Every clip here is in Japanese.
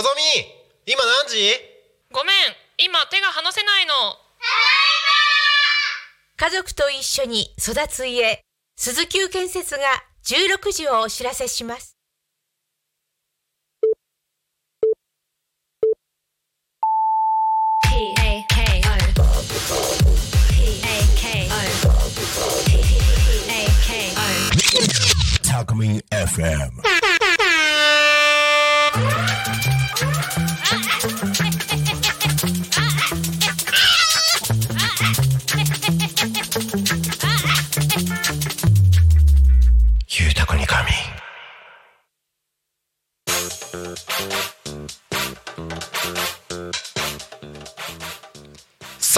のぞみ今何時？ごめん今手が離せないの。家族と一緒に育つ家鈴木建設が16時をお知らせします。タコミン FM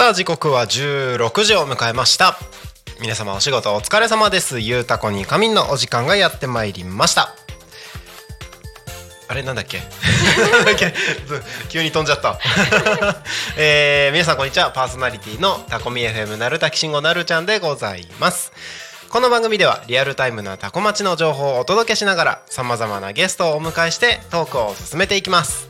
さあ時刻は16時を迎えました。皆様お仕事お疲れ様です。ゆうたこに仮眠のお時間がやってまいりました。あれなんだっけ？だっけ？急に飛んじゃった、えー、皆さんこんにちは。パーソナリティのタコミ FM なるたきしんごなるちゃんでございます。この番組ではリアルタイムなタコ町の情報をお届けしながらさまざまなゲストをお迎えしてトークを進めていきます。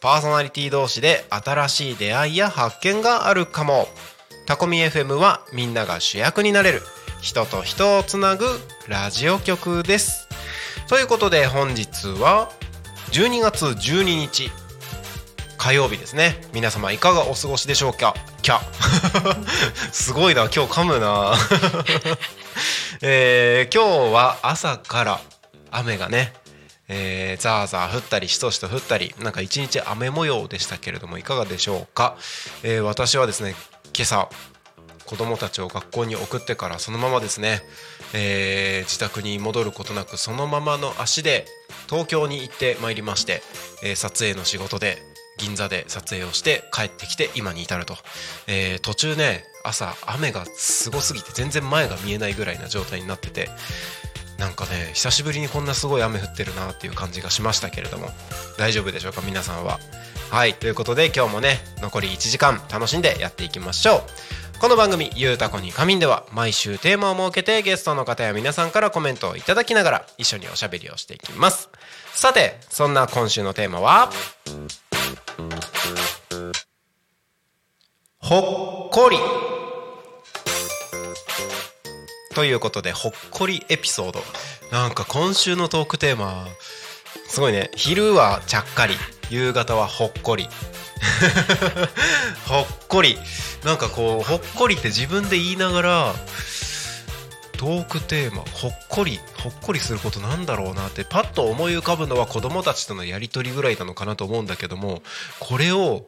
パーソナリティ同士で新しい出会いや発見があるかも。タコミ FM はみんなが主役になれる人と人をつなぐラジオ局です。ということで本日は12月12日火曜日ですね。皆様いかがお過ごしでしょうか？キャ。すごいな。今日噛むな。えー今日は朝から雨がねえー、ザーザー降ったりしとしと降ったりなんか一日雨模様でしたけれどもいかがでしょうか、えー私はですね今朝子供たちを学校に送ってからそのままですね、えー自宅に戻ることなくそのままの足で東京に行ってまいりまして、えー撮影の仕事で銀座で撮影をして帰ってきて今に至ると、えー途中ね朝雨がすごすぎて全然前が見えないぐらいな状態になっててなんかね久しぶりにこんなすごい雨降ってるなっていう感じがしましたけれども。大丈夫でしょうか？皆さんは。はい。ということで今日もね残り1時間楽しんでやっていきましょう。この番組「ゆうたこに仮眠」では毎週テーマを設けてゲストの方や皆さんからコメントをいただきながら一緒におしゃべりをしていきます。さてそんな今週のテーマは？ほっこり。ということでほっこりエピソード。なんか今週のトークテーマすごいね。昼はちゃっかり夕方はほっこり。ほっこり。なんかこうほっこりって自分で言いながらトークテーマほっこりほっこりすることなんだろうなってパッと思い浮かぶのは子供たちとのやり取りぐらいなのかなと思うんだけどもこれを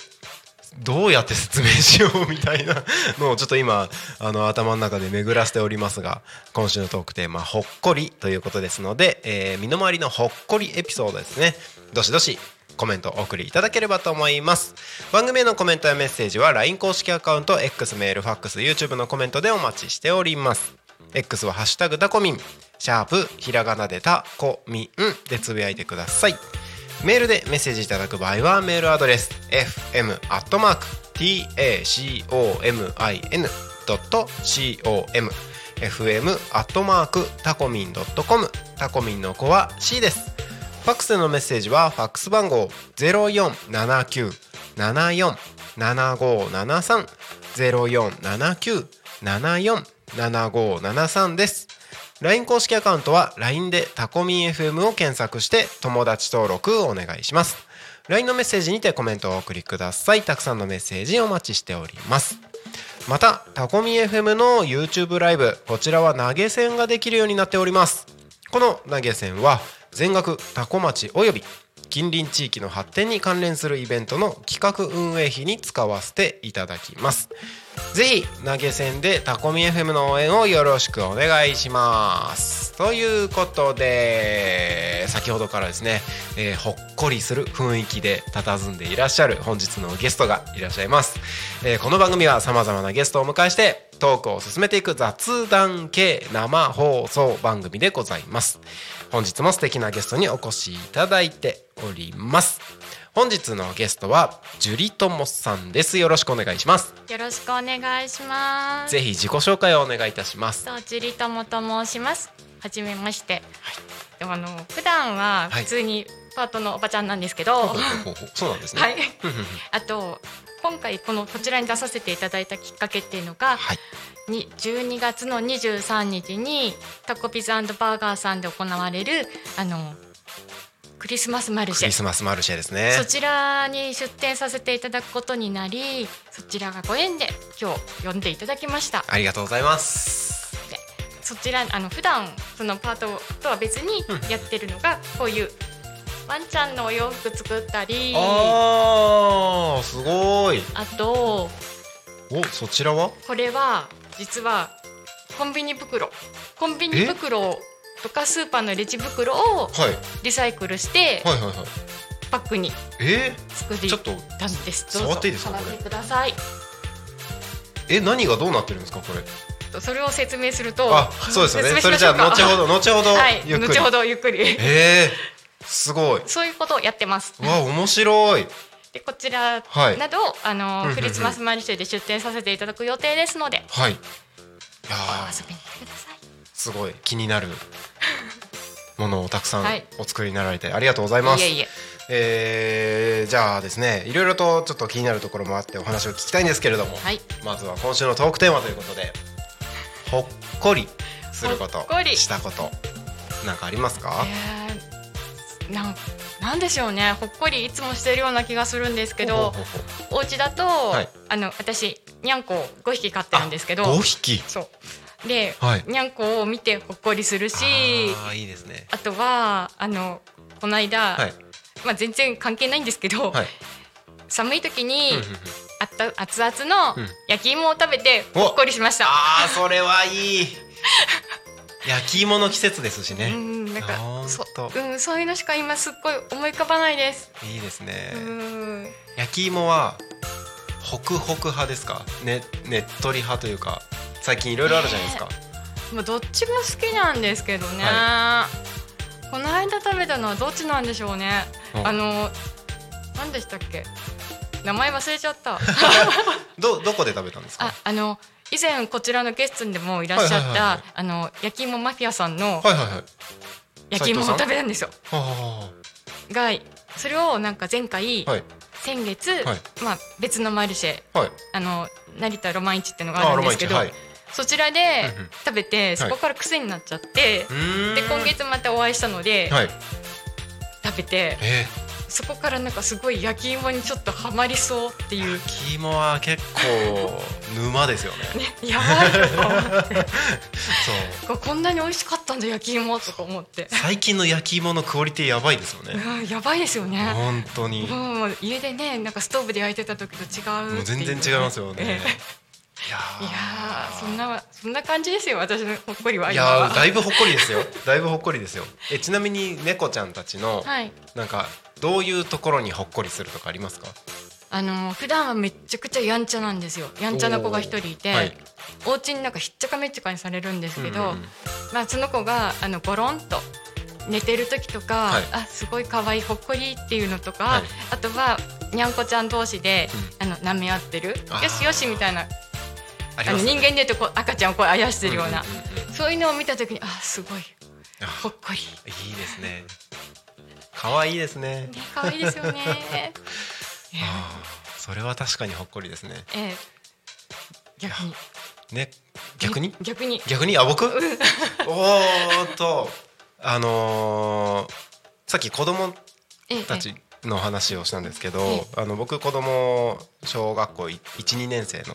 どうやって説明しようみたいなのをちょっと今あの頭の中で巡らせておりますが今週のトークテーマ「ほっこり」ということですので、えー身の回りのほっこりエピソードですね。どしどしコメントお送りいただければと思います。番組へのコメントやメッセージは LINE 公式アカウント X メールファックス YouTube のコメントでお待ちしております。X は「ハッシュタグタコミン」シャープひらがなでタコミンでつぶやいてください。メールでメッセージいただく場合はメールアドレス fm.tacomin.com fm アットマークタコミンドットコムタコミンの子は C です。ファックスのメッセージはファックス番号ゼロ四七九七四七五七三ゼロ四七九七四七五七三です。LINE 公式アカウントは LINE でタコミン FM を検索して友達登録をお願いします。LINE のメッセージにてコメントをお送りください。たくさんのメッセージお待ちしております。またタコミン FM の YouTube ライブこちらは投げ銭ができるようになっております。この投げ銭は全額タコ町および近隣地域の発展に関連するイベントの企画運営費に使わせていただきます。ぜひ投げ銭でタコミ FM の応援をよろしくお願いします。ということで先ほどからですね、えーほっこりする雰囲気で佇んでいらっしゃる本日のゲストがいらっしゃいます、えーこの番組はさまざまなゲストをお迎えしてトークを進めていく雑談系生放送番組でございます。本日も素敵なゲストにお越しいただいております。本日のゲストはジュリトモさんです。よろしくお願いします。よろしくお願いします。ぜひ自己紹介をお願いいたします。とジュリトモと申します。はじめまして。でもあの普段ははい。普通にパートのおばちゃんなんですけど、ほうほうほうほう。そうなんですね。はい。あと今回このこちらに出させていただいたきっかけっていうのが、はい。に12月の23日にタコピザバーガーさんで行われるあのクリスマスマルクシェ。リスマスマルシェですね。そちらに出店させていただくことになりそちらがご縁で今日呼んでいただきました。ありがとうございます。そちらあの普段そのパートとは別にやってるのがこういうワンちゃんのお洋服作ったり。ああーすごい。とおそちらは？これは実はコンビニ袋。コンビニ袋とかスーパーのレジ袋をはい。リサイクルしてはいはいはい。パックにえ？作りちょっとたんです。どうぞ。触っていいですかこれ？触ってください。ー、え何がどうなってるんですかこれ？それを説明するとあそうですよね。説それじゃ後ほど 後ほどっくり、後ほどゆっくり。えー、すごい。そういうことをやってます。わ面白い。でこちらはい。など、あのうんうんうん。クリスマスマルシェで出店させていただく予定ですので。はい。いやー。遊びに来てくださいすごい気になるものをたくさんはい。お作りになられてありがとうございます、いえいえ。えーじゃあですねいろいろとちょっと気になるところもあってお話を聞きたいんですけれども、はい。まずは今週のトークテーマということでほっこりすることしたことなんかありますか、えー、なんなんでしょうね。ほっこりいつもしてるような気がするんですけどお家だと、はい。あの私にゃんこ5匹飼ってるんですけど5匹？そうで、はい。にゃんこを見てほっこりするしあーいいですね。あとはあのこの間、はい。まあ、全然関係ないんですけど、はい。寒い時に、うんうんうん。あった熱々のうん。焼き芋を食べてお。ほっこりしました。あーそれはいい。焼き芋の季節ですしうね、んなんかそと。うんそういうのしか今すっごい思い浮かばないです。いいですね、うん。焼き芋はホクホク派ですか？ねねっとり派というか最近いろいろあるじゃないですか、もうどっちも好きなんですけどね。この間食べたのはどっちなんでしょうね。うん。あの何でしたっけ？名前忘れちゃった。どどこで食べたんですか？ああの以前こちらのゲストにでもいらっしゃった、はいはいはいはい。あの焼き芋マフィアさんのはいはいはい。焼き芋を食べたんですよ。はがそれをなんか前回、あはい。先月、はい。まあ別のマルシェはい。あの成田ロマン市っていうのがあるんですけど、はいそちらで食べてそこから癖になっちゃって、うーん。で今月またお会いしたので、はい。食べてえそこからなんかすごい焼き芋にちょっとハマりそうってー、いう。焼き芋は結構沼ですよね。やばいとか思って。そう。こんなに美味しかったんだ焼き芋とか思って、最近の焼き芋のクオリティやばいですよね。うん、やばいですよね。本当に。もう家でねなんかストーブで焼いてた時と違う。もう全然違いますよね。ええいやそんなそんな感じですよ私のほっこりはい今やだいぶほっこりですよ。だいぶほっこりですよ。えちなみに猫ちゃんたちのはい。なんかどういうところにほっこりするとかありますか？あの普段はめっちゃくちゃやんちゃなんですよ。やんちゃな子が一人いて、はい。お家になんかひっちゃかめっちゃかにされるんですけど、うんうんうん。まあ、その子があのゴロンと寝てる時とか、はい。あすごい可愛いほっこりっていうのとか、はい。あとはにゃんこちゃん同士で、うあの舐め合ってるよしよしみたいなあの人間で言うとこう赤ちゃんをこうあやしてるような、そういうのを見た時にあすごい。あ。ほっこり、いいですね。可愛いですね。ね、可愛いですよね。あーそれは確かにほっこりですね。ええ。逆に。ね逆に？逆に。逆に？あ僕？おーっとあのーさっき子供ええたちの話をしたんですけど、えあの僕子供小学校12年生の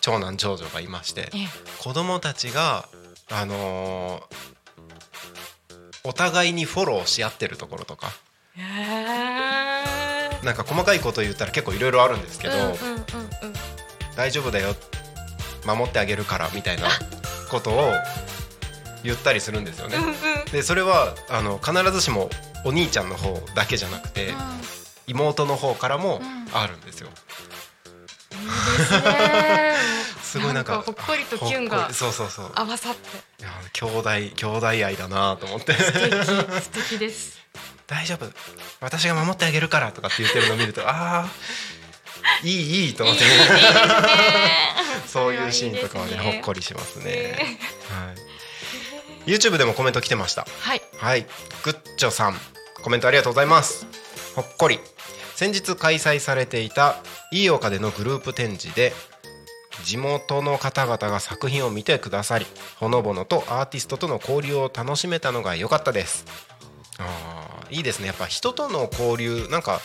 長男長女がいましてええ。子供たちがあのーお互いにフォローし合ってるところとか。なんか細かいこと言ったら結構いろいろあるんですけど、大丈夫だよ守ってあげるからみたいなことを言ったりするんですよね。でそれはあの必ずしもお兄ちゃんの方だけじゃなくて妹の方からもあるんですよ。ですごいなんかほっこりとキュンがそうそうそう合わさっていや兄弟兄弟愛だなと思って素敵素敵です大丈夫私が守ってあげるからとかって言ってるのを見るとああいいいいと思ってそういうシーンとかはねほっこりしますね。はい。YouTube でもコメント来てました。はいはい。グッチョさんコメントありがとうございます。ほっこり。先日開催されていた飯岡でのグループ展示で地元の方々が作品を見てくださりほのぼのとアーティストとの交流を楽しめたのが良かったです。あーいいですね。やっぱ人との交流なんか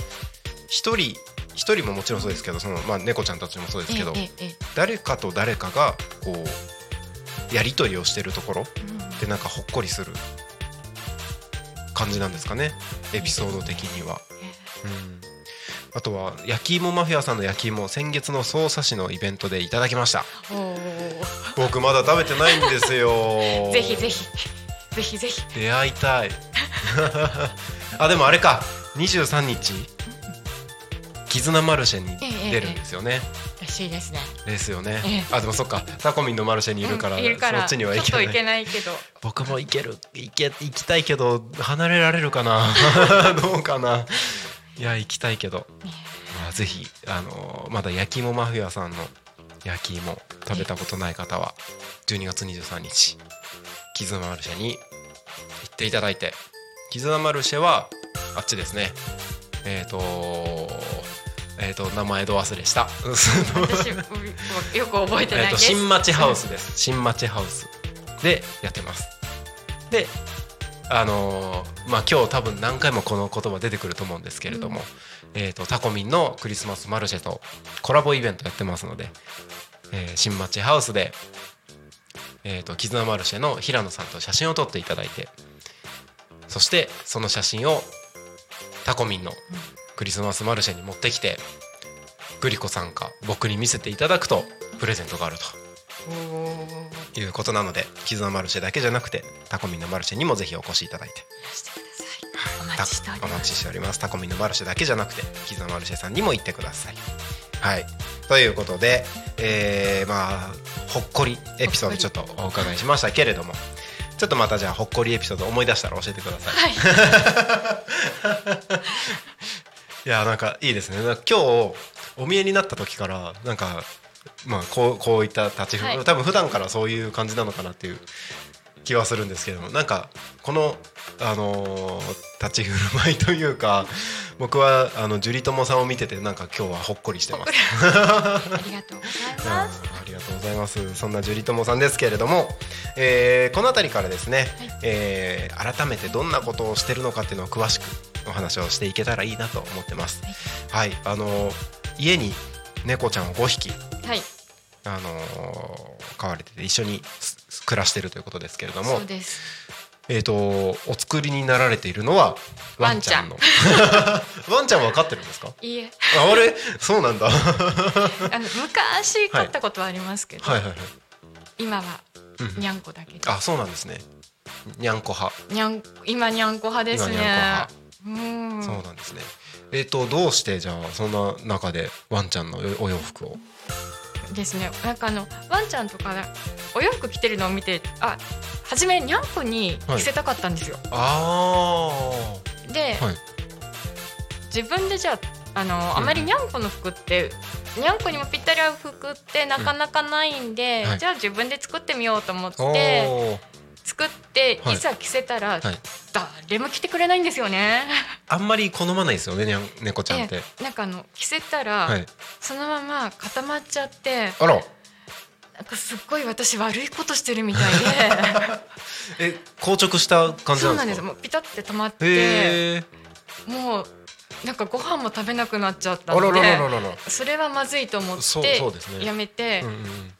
一人一人ももちろんそうですけどその、まあ、猫ちゃんたちもそうですけど、誰かと誰かがこうやり取りをしてるところってなんかほっこりする感じなんですかね。エピソード的には。うんあとは焼き芋マフィアさんの焼き芋先月の匝瑳市のイベントでいただきました。僕まだ食べてないんですよ。ぜひぜひ。ぜひぜひ。出会いたい。あでもあれか。23日。絆マルシェに出るんですよね、らしいですね。ですよね、ええ。あでもそっか。タコミンのマルシェにいるから,、うんいるから。そっちには行けないけど。僕も行ける行け行きたいけど離れられるかな。どうかないや行きたいけど、まあ、ぜひあのまだ焼き芋マフィアさんの焼き芋食べたことない方は12月23日絆マルシェに行っていただいて。絆マルシェはあっちですね。えっ、とえっ、と名前ど忘れした。よく覚えてなえー、といです新町ハウスです。新町ハウスでやってます。であのーまあ今日多分何回もこの言葉出てくると思うんですけれども、えー、とタコミンのクリスマスマルシェとコラボイベントやってますので、えー新町ハウスで、えー、と絆マルシェの平野さんと写真を撮っていただいてそしてその写真をタコミンのクリスマスマルシェに持ってきてグリコさんか僕に見せていただくとプレゼントがあるということなので絆マルシェだけじゃなくてタコミンのマルシェにもぜひお越しいただいて。お待ちしております。お待ちしております。タコミンのマルシェだけじゃなくて絆マルシェさんにも行ってください。はい。ということで、えーまあほっこりエピソードちょっとお伺いしましたけれども。ちょっとまたじゃあほっこりエピソード思い出したら教えてください。い。やなんかいいですね。今日お見えになった時からなんかまあこうこういった立ち振る、はい。多分普段からそういう感じなのかなっていう気はするんですけどもなんかこの、あのー立ち振る舞いというか 僕はあの樹里友さんを見ててなんか今日はほっこりしてます。ありがとうございあます。ーありがとうございます。そんな樹里友さんですけれども、えーこの辺りからですね、えー改めてどんなことをしてるのかっていうのを詳しくお話をしていけたらいいなと思ってます。はい、あのー家に猫ちゃんを5匹。はい。あのー飼われてて一緒にす暮らしてるということですけれども。そうです。えっ、とお作りになられているのはワンちゃんの。ワンちゃん。は飼ってるんですか？いいえ。ああれ？そうなんだ。は あの昔飼ったことはありますけど、い。はいはい今はうんにゃんこだけであそうなんですね。にゃんこ派。にゃん今にゃんこ派ですね。うん。そうなんですね。えっ、とどうしてじゃあそんな中でワンちゃんのお洋服を？ですね。なんかあのワンちゃんとかお洋服着てるのを見てあ初めにゃんこに着せたかったんですよ、あで、はい。自分でじゃああのあまりにゃんこの服ってにゃんこにもぴったり合う服ってなかなかないんで、はい。じゃあ自分で作ってみようと思ってー作ってはいいざ着せたら、はい誰も着てくれないんですよね。あんまり好まないですよね猫ちゃんって。ええなんかあの着せたら、はい。そのまま固まっちゃってあら。なんかすっごい私悪いことしてるみたいで え硬直した感じそうなんなんでか。ですすもうピタって止まって。もうなんかご飯も食べなくなっちゃったので。それはまずいと思ってやめて、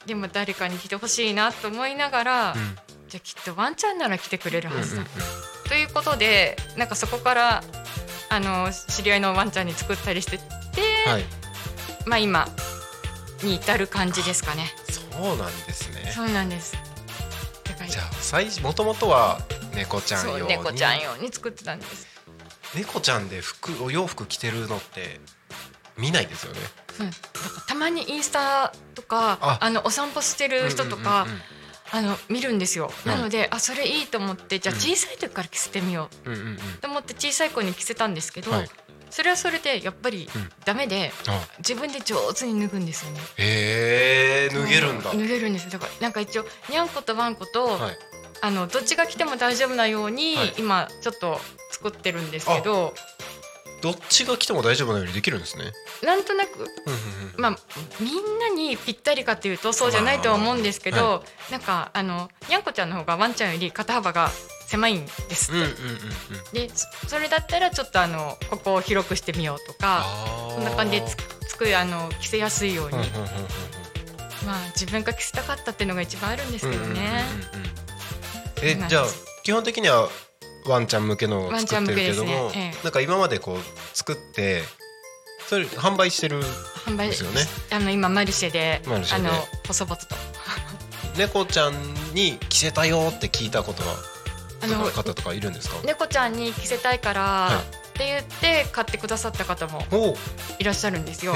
でも誰かに来てほしいなと思いながら、うん。じゃあきっとワンちゃんなら来てくれるはずだ、うんうんうんということでなんかそこからあの知り合いのワンちゃんに作ったりしてて、はい。まあ今に至る感じですかね。そうなんですねそうなんです。じゃあ最初もともとは猫ちゃんそう用に猫ちゃん用に作ってたんです。猫ちゃんで服お洋服着てるのって見ないですよねうん、たまにインスタとかああのお散歩してる人とか、うんうんあの見るんですよ。うんなのであそれいいと思ってじゃあうん。小さい時から着せてみよう。と思って小さい子に着せたんですけど、はい。それはそれでやっぱりうん。ダメで、あ自分で上手に脱ぐんですよね。へえ脱げるんだ。脱げるんですよ。だからなんか一応にゃんことワンこと、はい。あのどっちが着ても大丈夫なように、はい。今ちょっと作ってるんですけどどっちが着ても大丈夫なようにできるんですね。なんとなく。まあみんなにぴったりかっていうとそうじゃないとは思うんですけど、まなんかあのにゃんこちゃんの方がワンちゃんより肩幅が狭いんですでそそれだったらちょっとあのここを広くしてみようとかそんな感じでつつくあの着せやすいように、まあ自分が着せたかったっていうのが一番あるんですけどね。えじゃあ基本的にはワンちゃん向けのを作ってるけども、ねええ。なんか今までこう作ってそれ販売してる販売ですよね。あの今マルシェであの細々と。猫ちゃんに着せたよって聞いたことはあの方とかいるんですか？猫ちゃんに着せたいから、はい。って言って買ってくださった方もおいらっしゃるんですよ。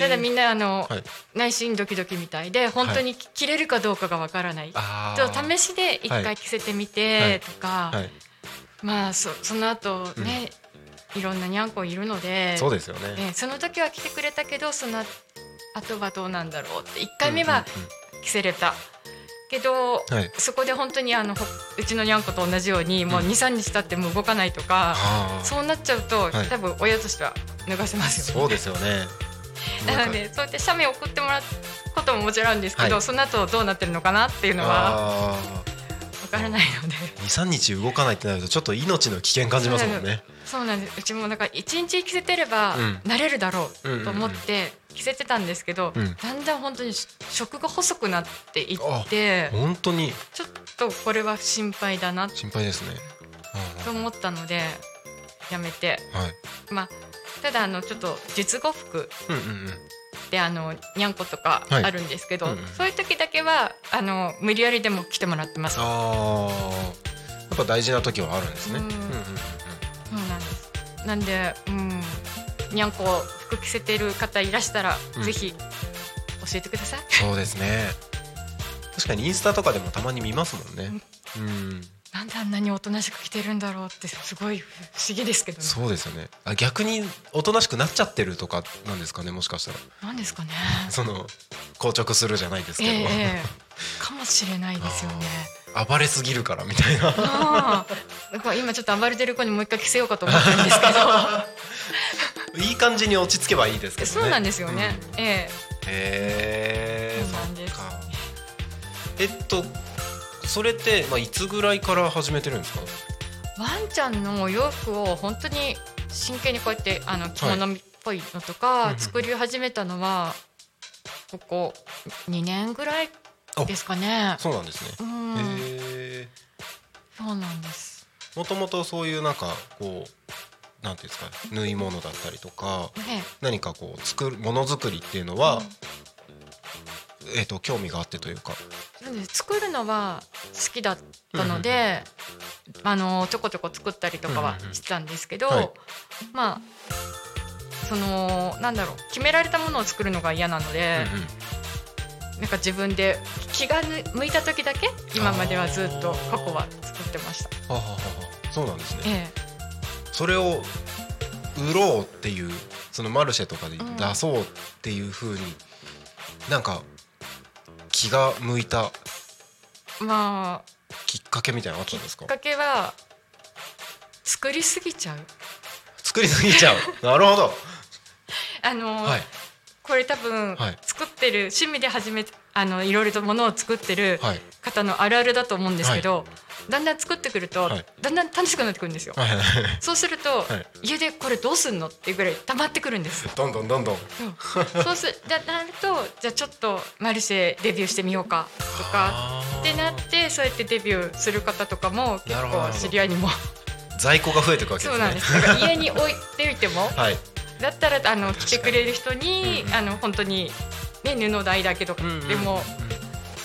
ただみんなあの、はい。内心ドキドキみたいで本当に着れるかどうかがわからない。あちょっと試しで一はい。回着せてみてとか、はいまあそその後ね、いろんなにゃんこいるのでそうですよね。ええその時は着てくれたけどその後はどうなんだろうって1回目は着せれた、けど、はい。そこで本当にあのほうちのにゃんこと同じようにもううん23日経っても動かないとか、そうなっちゃうと、はい。多分親としては脱がせますよね。そうですよね。なのでそうやって写メ送ってもらうことももちろんあるんですけど、はい。その後どうなってるのかなっていうのはあわからないので。23日動かないってなるとちょっと命の危険感じますもんね。そうなんです。うちもなんか1日着せてればうん。慣れるだろうと思って着せてたんですけど、うんだんだん本当に食が細くなっていって本当に。ちょっとこれは心配だな心配ですね。と思ったのでやめて。はい。まあただあのちょっと術後服うんうんうんであのにゃんことかはい。あるんですけど、うんうん。そういう時だけはあの無理やりでも来てもらってます。ああやっぱ大事な時はあるんですね。ううんんうんうん。そうなんです。なんで、うん、にゃんこ服着せてる方いらしたら、うん。ぜひ教えてください。そうですね。確かにインスタとかでもたまに見ますもんね。うんなんであんなにおとなしく着てるんだろうってすごい不思議ですけどね。そうですよね。あ逆におとなしくなっちゃってるとかなんですかねもしかしたら。なんですかね。その硬直するじゃないですええけど、ええかもしれないですよね。暴れすぎるからみたいな。ああ、だから今ちょっと暴れてる子にもう一回着せようかと思ったんですけど。いい感じに落ち着けばいいですけどね。そうなんですよね。うん。えへえそうなんです。えっとそれって、まあ、いつぐらいから始めてるんですか？えワンちゃんのお洋服を本当に真剣にこうやってあの着物っぽいのとか作り始めたのはここ2年ぐらいですかね。そうなんですね、うん、そうなんです。もともとそういうなんかこうなんていうんですか縫い物だったりとかね、何かこう作るものづくりっていうのは、えっと興味があってというか作るのは好きだったので、あのちょこちょこ作ったりとかはうんうんうん。してたんですけど、はい。まあそのなんだろう決められたものを作るのが嫌なので、うんうん。なんか自分で気が向いた時だけ今まではずっと過去は作ってました。ははははそうなんですね。え。それを売ろうっていうそのマルシェとかで出そうっていう風に、なんか気が向いた。え、まあ。きっかけみたいなのあったんですか？きっかけは作りすぎちゃう。作りすぎちゃう。なるほど。あの、はい。これ多分、はい。作ってる趣味で始めあのいろいろとものを作ってるはい。方のあるあるだと思うんですけど、だんだん作ってくると、はい。だんだん楽しくなってくるんですよ。はい。はいはいそうすると、はい。家でこれどうすんのっていうぐらい溜まってくるんです。どんどんどんどん。そうすじゃなるとじゃあちょっとマルシェデビューしてみようかとかってなってそうやってデビューする方とかも結構知り合いにも。在庫が増えていくわけですね。そうなんです。だから家に置いておいても はい。だったらあの来てくれる人に、あの本当にね布代だけど、うんうんうんでも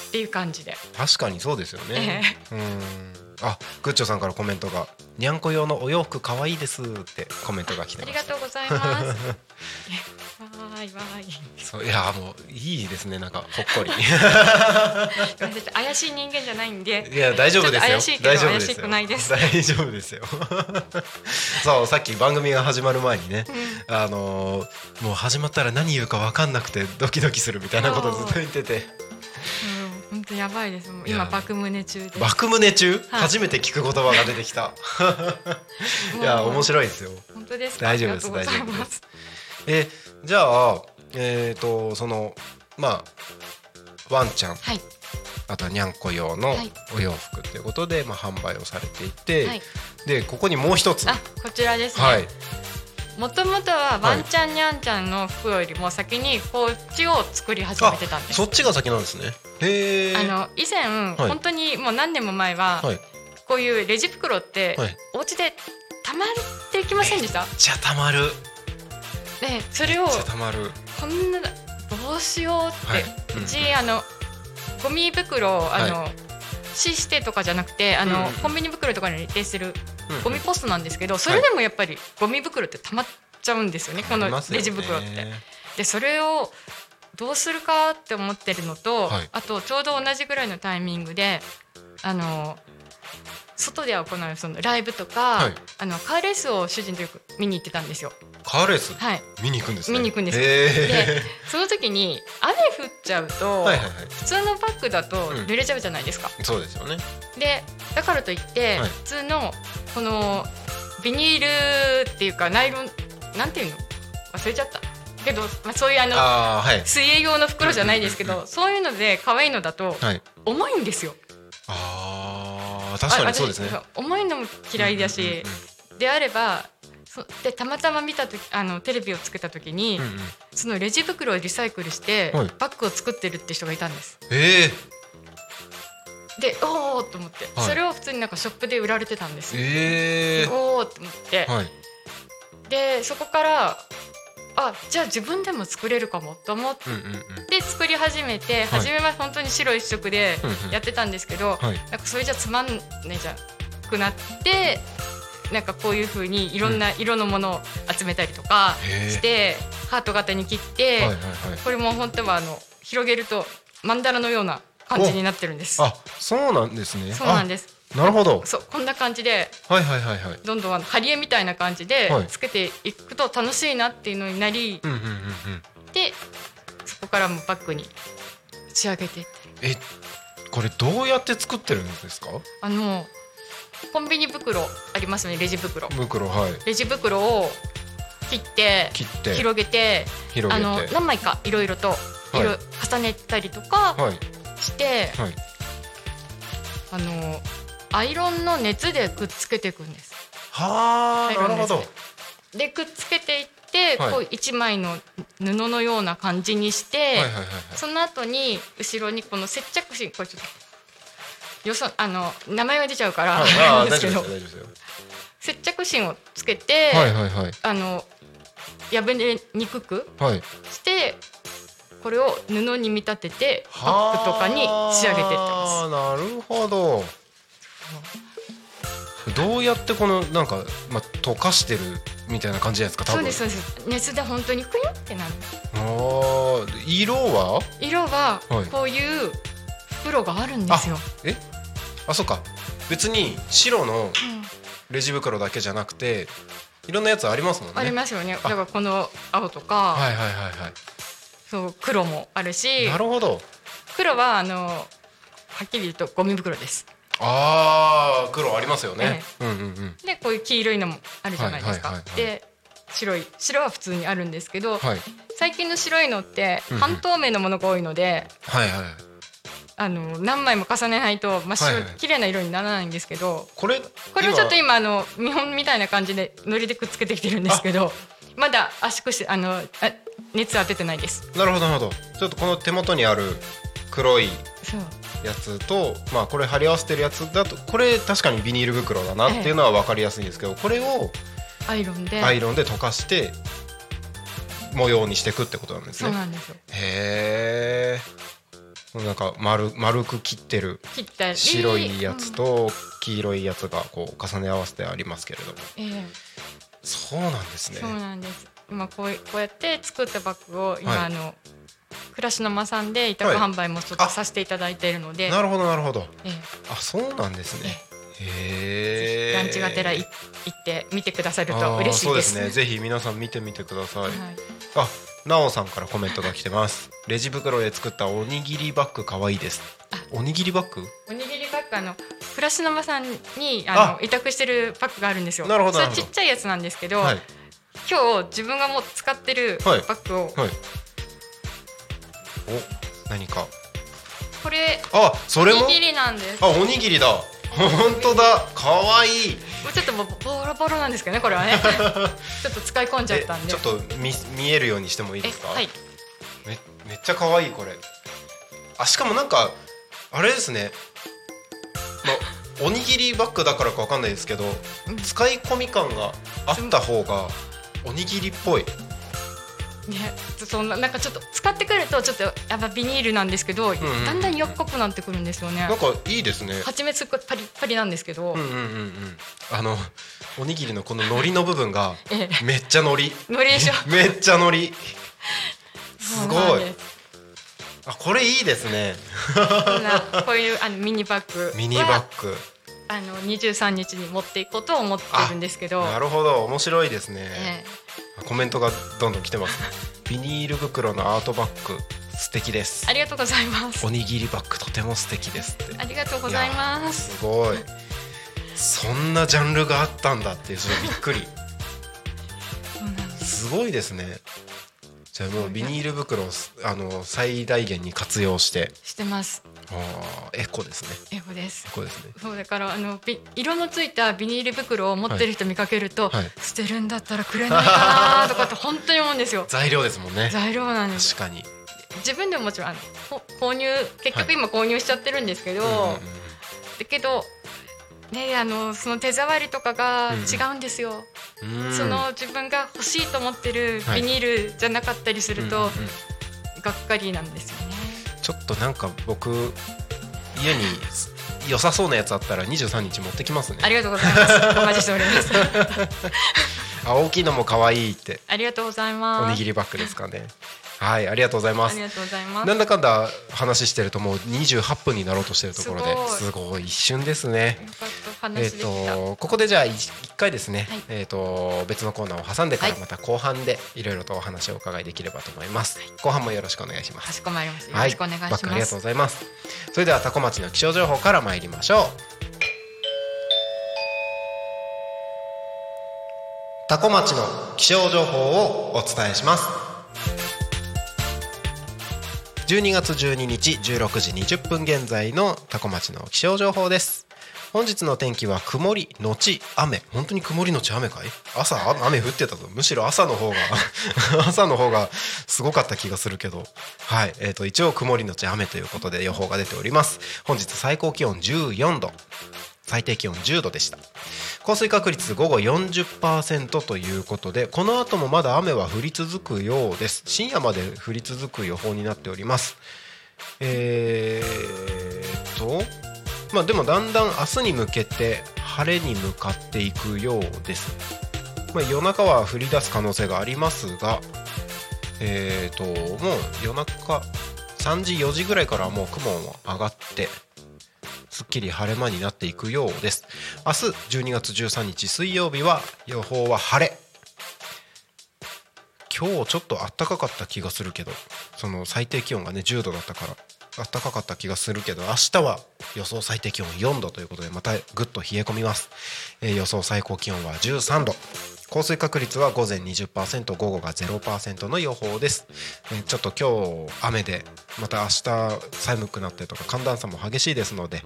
っていう感じで、確かにそうですよえね。うん。あ、グッチョさんからコメントが、にゃんこ用のお洋服可愛いですってコメントが来て。ありがとうございます。えわーいわーい。そういやもういいですねなんかほっこり。怪しい人間じゃないんで。いや大丈夫ですよ。大丈夫です大丈夫ですよ。そうさっき番組が始まる前にね、あのーもう始まったら何言うか分かんなくてドキドキするみたいなことずっと言ってて。当やばいです。もう今爆胸中です。爆胸中、はい初めて聞く言葉が出てきた。いや面白いですよ。本当ですか？大丈夫です大丈夫ですえじゃあえっ、とそのまあワンちゃんはいあとはにゃんこ用のはいお洋服ということで、まあ、販売をされていて、はい。でここにもう一つあこちらですね。はいもともとはワンちゃんにゃんちゃんの服よりも先にこっちを作り始めてたんです。そっちが先なんですね。あの以前、本当にもう何年も前は、はい。こういうレジ袋って、はい。お家でたまっていきませんでした？じゃたまる。でそれをたまる。こんなどうしようって、はい。ううん。ちあのゴミ袋をあの、シ指定とかじゃなくてあの、うんうんコンビニ袋とかに指定するうんゴミポストなんですけど、それでもやっぱりゴミ袋って溜まっちゃうんですよねこのレジ袋って。でそれをどうするかって思ってるのと、はい。あとちょうど同じぐらいのタイミングであの外で行うそのライブとか、はい。あのカーレースを主人とよく見に行ってたんですよ。カーレースはい、見に行くんですね。見に行くんです。へでその時に雨降っちゃうと、ーはいはいはい。普通のバッグだとうん。濡れちゃうじゃないですか。そうですよね。でだからといって、はい。普通のこのビニールっていうかナイロンなんていうの？忘れちゃった。けど、まあ、そういうあのはい。水泳用の袋じゃないですけうんうんどそういうので可愛いのだとはい。重いんですよ。ああ確かにそうですね。重いのも嫌いだし、であればそでたまたま見た時あのテレビをつけた時に、うんうん。そのレジ袋をリサイクルして、はい。バッグを作ってるって人がいたんです。えでおおと思って、はい。それを普通になんかショップで売られてたんです。えー、おおと思って、はい。でそこからあじゃあ自分でも作れるかもと思ってうんうん作り始めて、初めは本当に白一色でやってたんですけど、はい。なんかそれじゃつまんねえじゃんくなってなんかこういう風にいろんな色のものを集めたりとかして、ハート型に切って、はいはいはい。これも本当はあの広げると曼荼羅のような感じになってるんです。あそうなんですね。そうなんです。すなるほど。そうこんな感じではいはいはいはい。どんどんあの貼り絵みたいな感じではい。つけていくと楽しいなっていうのになり、うんうんうんうん。でそこからもバッグに仕上げてって。えこれどうやって作ってるんですか？あのコンビニ袋ありますよねレジ袋。袋はい。レジ袋を切って広げてあの何枚かいろいろと色重ねたりとかはい。して、はい。あのアイロンの熱でくっつけていくんです。はあなるほど。でくっつけていって、はい。こう一枚の布のような感じにして、はいはいはいはい。その後に後ろにこの接着芯これちょっとよそあの名前が出ちゃうから、はい。ですけ接着芯をつけて、はいはいはい。あの破れにくくはい。してこれを布に見立ててバッグとかに仕上げていってます。はあなるほど。どうやってこのなんか、まあ、溶かしてるみたいな感じじゃないですかそうですそうです。熱で本当にクヨってなる。あー色は？色ははい。こういう袋があるんですよ、え？あそうか。別に白のうん。レジ袋だけじゃなくていろんなやつありますもんね。ありますよね。だあからこの青とか、はいはいはいはい。そう黒もあるしなるほど。黒はあのはっきり言うとゴミ袋です。あー黒ありますよね、うんうんうん。でこういう黄色いのもあるじゃないですか、はいはいはいはいで白い白は普通にあるんですけど、はい。最近の白いのって半透明のものが多いので、はいはいあの何枚も重ねないと真っ白、はいはい。綺麗な色にならないんですけどこれこれをちょっと今あの見本みたいな感じで糊でくっつけてきてるんですけどまだ圧縮してあのあ熱当ててないです。なるほどなるほど。ちょっとこの手元にある黒いやつとまあこれ貼り合わせてるやつだとこれ確かにビニール袋だなっていうのは分かりやすいんですけどこれをアイロンで。アイロンで溶かして模様にしていくってことなんですそうねなんですよ。へえなんか丸丸く切ってる切ったり。白いやつと黄色いやつがこう重ね合わせてありますけれども。ええ。そうなんですね。そうなんです。今こういこうやって作ったバッグを今、はい。あの暮らしの間さんで委託販売もちょっとさせていただいているので、なるほどなるほど。ええ。あそうなんですね。へえ。ランチがてらい行って見てくださると嬉しいです。そうですね。ぜひ皆さん見てみてください、はい。あなおさんからコメントが来てます。レジ袋で作ったおにぎりバッグ可愛いです。おにぎりバッグ？おにぎりバッグあの暮らしの間さんにあ。の委託してるバッグがあるんですよ。なるほどちっちゃいやつなんですけど、はい。今日自分がもう使ってるバはい。ッグを、はい。お何か。これあそれも？おにぎりなんです。あおにぎりだ。本当だ。可愛いもうちょっともうボロボロなんですけどねこれはね。ちょっと使い込んじゃえったんで。ちょっと見見えるようにしてもいいえですか？はい。めめっちゃ可愛いこれあしかもなんかあれですねまあおにぎりバッグだからかわかんないですけど、うん使い込み感があった方がおにぎりっぽいね、そんななんかちょっと使ってくるとちょっとやっぱビニールなんですけど、んうんだんだんよっこくなってくるんですよね。なん。かいいですね。蜂蜜パリパリなんですけど、うんうんうんうん。あのおにぎりのこの海苔の部分が ええ。めっちゃ海苔。ノリでしょ。めっちゃ海苔。す。ごい。あこれいいですね。こういうあのミニバッグ。はミニバッグあの23日に持っていこうと思ってるんですけど、なるほど。面白いですね、えコメントがどんどん来てます。ビニール袋のアートバッグ素敵です。えありがとうございます。おにぎりバッグとても素敵ですありがとうございます。すごい。そんなジャンルがあったんだってちょっとびっくり。す。ごいですね。じゃあもうビニール袋をあの最大限に活用して。してますあーエコですね。エゴです。エコですね。そうだからあのビ色のついたビニール袋を持ってる人見かけると、はい。はい捨てるんだったらくれないかなとかって本当に思うんですよ。材料ですもんね。材料なんです確かに。自分でももちろんあ購入結はい。局今購入しちゃってるんですけど、うんうんうんだけどねあのその手触りとかが違うんですよ、うん。その自分が欲しいと思ってるはい。ビニールじゃなかったりすると、がっかりなんですよね。ちょっとなんか僕家に良さそうなやつあったら23日持ってきますねありがとうございます。お待ちしております。あ大きいのも可愛いってありがとうございます。おにぎりバッグですかねはいありがとうございます。ありがとうございます。なんだかんだ話してるともう28分になろうとしてるところですすごい一瞬ですね。えっ話できた。とここでじゃあ一一回ですね、はい。えっと別のコーナーを挟んでからはい。また後半でいろいろとお話をお伺いできればと思います、後半もよろしくお願いします。かしこまりました。よろしくお願いしバックありがとうます。ございます。それではタコ町の気象情報から参りましょう。タコ町の気象情報をお伝えします12月12日16時20分現在のタコ町の気象情報です。本日の天気は曇りのち雨。本当に曇りのち雨かい？朝雨降ってたぞ。むしろ朝の方が 朝の方がすごかった気がするけど。はい。えー、と一応曇りのち雨ということで予報が出ております。本日最高気温14度。最低気温10度でした。降水確率午後40%ということでこの後もまだ雨は降り続くようです。深夜まで降り続く予報になっております。えー、っとまあでもだんだん明日に向けて晴れに向かっていくようです、まあ、夜中は降り出す可能性がありますがえー、ともう夜中3時4時ぐらいからもう雲も上がってすっきり晴れ間になっていくようです。明日12月13日水曜日は予報は晴れ。今日ちょっと暖かかった気がするけどその最低気温がね10度だったから暖かかった気がするけど明日は予想最低気温4度ということでまたぐっと冷え込みます、えー予想最高気温は13度。降水確率は午前20%午後が0%の予報です、えちょっと今日雨でまた明日寒くなってとか寒暖差も激しいですので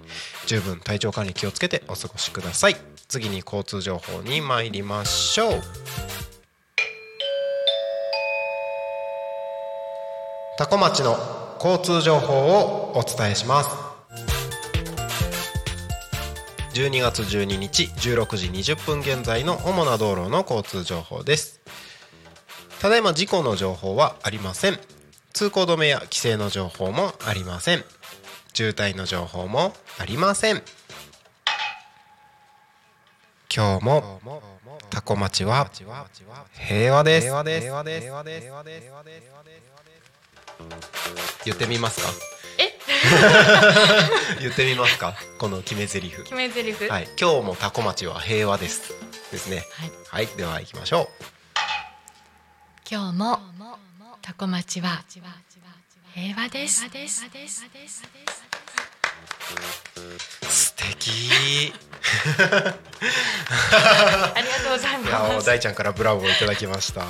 十分体調管理気をつけてお過ごしください。次に交通情報に参りましょう。多古町の交通情報をお伝えします。12月12日16時20分現在の主な道路の交通情報です。ただいま事故の情報はありません。通行止めや規制の情報もありません。渋滞の情報もありません。今日もタコ町は平和です。言ってみますか？え 言ってみますか？この決め台詞。決め台詞、はい。今日もタコ町は平和ですですね。はい。はい。では行きましょう。今日もタコ町は平和です。素敵。ありがとうございます。う大ちゃんからブラボーいただきました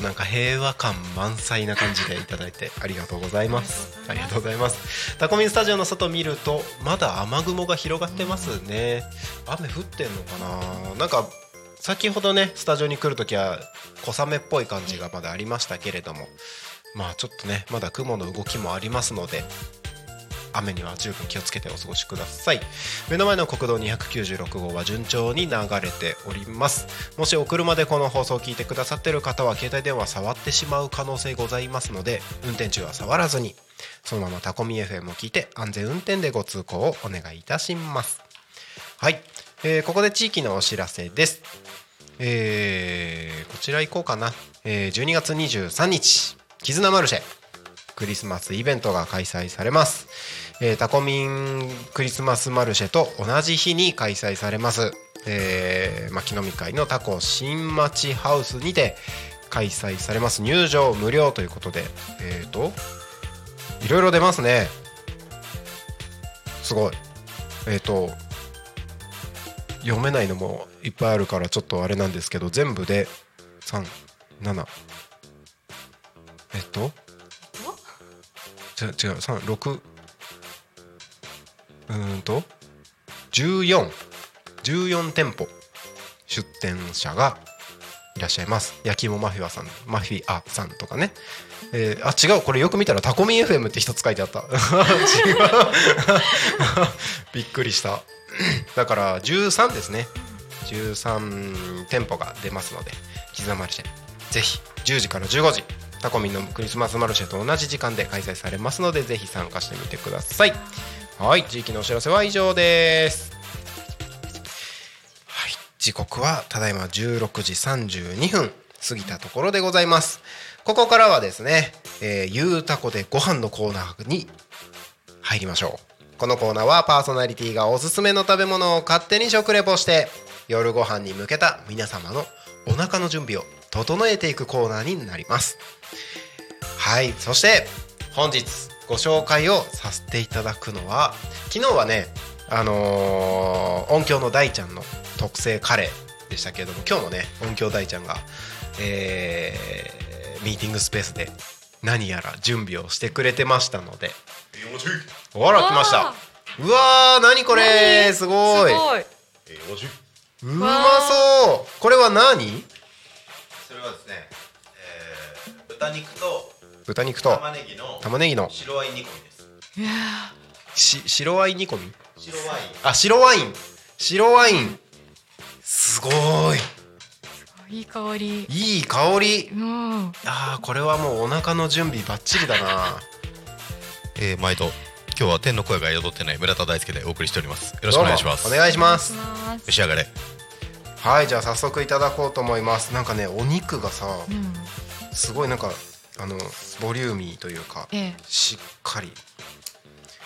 なんか平和感満載な感じでいただいてありがとうございます。ありがとうございます。タコミンスタジオの外見るとまだ雨雲が広がってますね。雨降ってんのかな？なんか先ほどねスタジオに来るときは小雨っぽい感じがまだありましたけれども。まあちょっとねまだ雲の動きもありますので雨には十分気をつけてお過ごしください。目の前の国道296号は順調に流れております。もしお車でこの放送を聞いてくださっている方は携帯電話触ってしまう可能性ございますので運転中は触らずにそのままタコミ FM を聞いて安全運転でご通行をお願いいたします。はい、えーここで地域のお知らせです。えーこちら行こうかな、えー12月23日絆マルシェ。クリスマスイベントが開催されます、えータコミンクリスマスマルシェと同じ日に開催されます、えー、牧野み会のタコ新町ハウスにて開催されます。入場無料ということでえっ、ー、といろいろ出ますね。すごい。えっ、と読めないのもいっぱいあるからちょっとあれなんですけど全部で37えっと違う違う36うんと。1414店舗。出店者がいらっしゃいます。焼き芋マフィアさん。マフィアさんとかね。えーあ違う。これよく見たらタコミン FM って一つ書いてあった。違う。びっくりした。だから13ですね。13店舗が出ますので絆マルシェぜひ10時から15時。タコミンのクリスマスマルシェと同じ時間で開催されますのでぜひ参加してみてください。はい地域のお知らせは以上です。はい時刻はただいま16時32分過ぎたところでございます。ここからはですね、えー、ゆうたこでご飯のコーナーに入りましょう。このコーナーはパーソナリティがおすすめの食べ物を勝手に食レポして夜ご飯に向けた皆様のお腹の準備を整えていくコーナーになります。はいそして本日ご紹介をさせていただくのは昨日はねあのー音響の大ちゃんの特製カレーでしたけれども今日もね音響大ちゃんがえーミーティングスペースで何やら準備をしてくれてましたので。ほら来ました。うわー何これ？すごい。すごい。うまそう。これは何？それはですね、えー、豚肉と豚肉と玉ねぎの玉ねぎの白ワイン煮込みです。し白ワイン煮込み？白ワイン。あ白ワイン。白ワイン。すごい。い香り。いいい香り。うん。あーこれはもうお腹の準備バッチリだな。えー、毎度今日は天の声が宿ってない村田大輔でお送りしております。よろしくお願いします。お願いします。召し上がれ。はいじゃあ早速いただこうと思います。なんかねお肉がさうん。すごいなんかあのボリューミーというかええ。しっかり。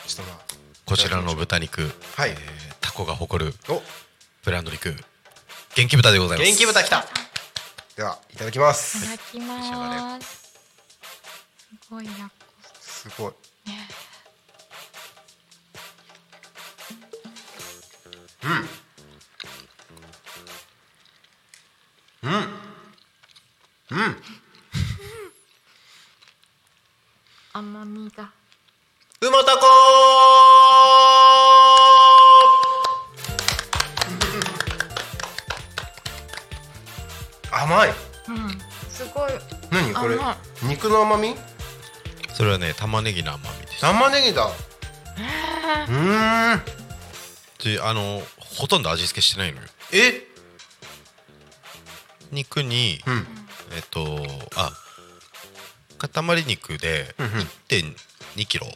ちょっとまあこちらの豚肉、はい。えータコが誇るお。ブランド肉元気豚でございます。元気豚きた。ではいただきます。いただきます。すごいやっこ。すごい。ね。うん。うん甘みが。うまたこ甘い。うん。すごい。何？これ肉の甘み？それはね玉ねぎの甘みです。玉ねぎだ。うーん。であのほとんど味付けしてないのよ。え？肉に、うん。えっとあ塊肉でうんうん。1.2キロ。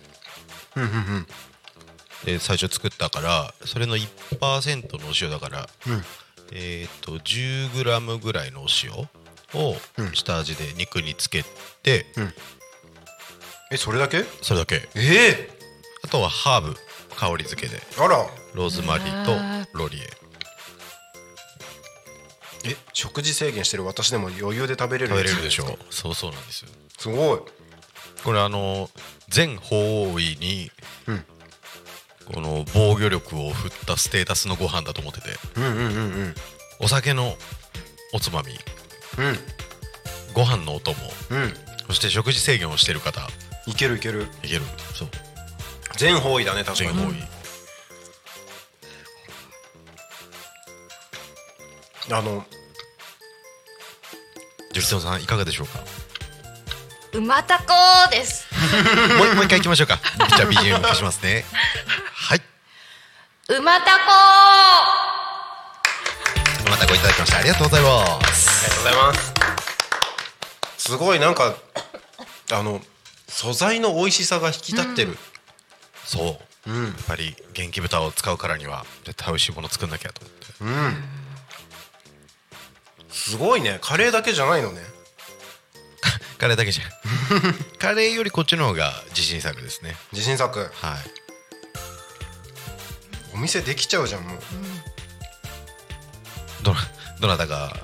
で最初作ったからそれの1%のお塩だからうん。えっと 10g ぐらいのお塩をうん。下味で肉につけてえそれだけ？それだけ。ええ。あとはハーブ。香り付けで。あら。ローズマリーとロリエ。え食事制限してる私でも余裕で食べれる食べれるでしょ。うそうそうなんですよすごい。これあの全方位に、うん。この防御力を振ったステータスのご飯だと思ってて。うんうんうんうん。お酒のおつまみ。うん。ご飯のお供。うん。そして食事制限をしてる方。いけるいける。いける。そう。全方位だね確かに。全方位、あの。ジュリトンさんいかがでしょうか？馬タコです。もうもう一回いきましょうか。じゃあ BGM 消しますね。はい。馬タまたごいただきましたありがとうございます。ありがとうございます。すごいなんかあの素材の美味しさが引き立ってる。そう。うん。やっぱり元気豚を使うからには絶対美味しいもの作んなきゃと思って。うん。すごいね。カレーだけじゃないのね カレーだけじゃ。ん カレーよりこっちの方が自信作ですね。自信作。はい。お店できちゃうじゃんもう。どなどなたが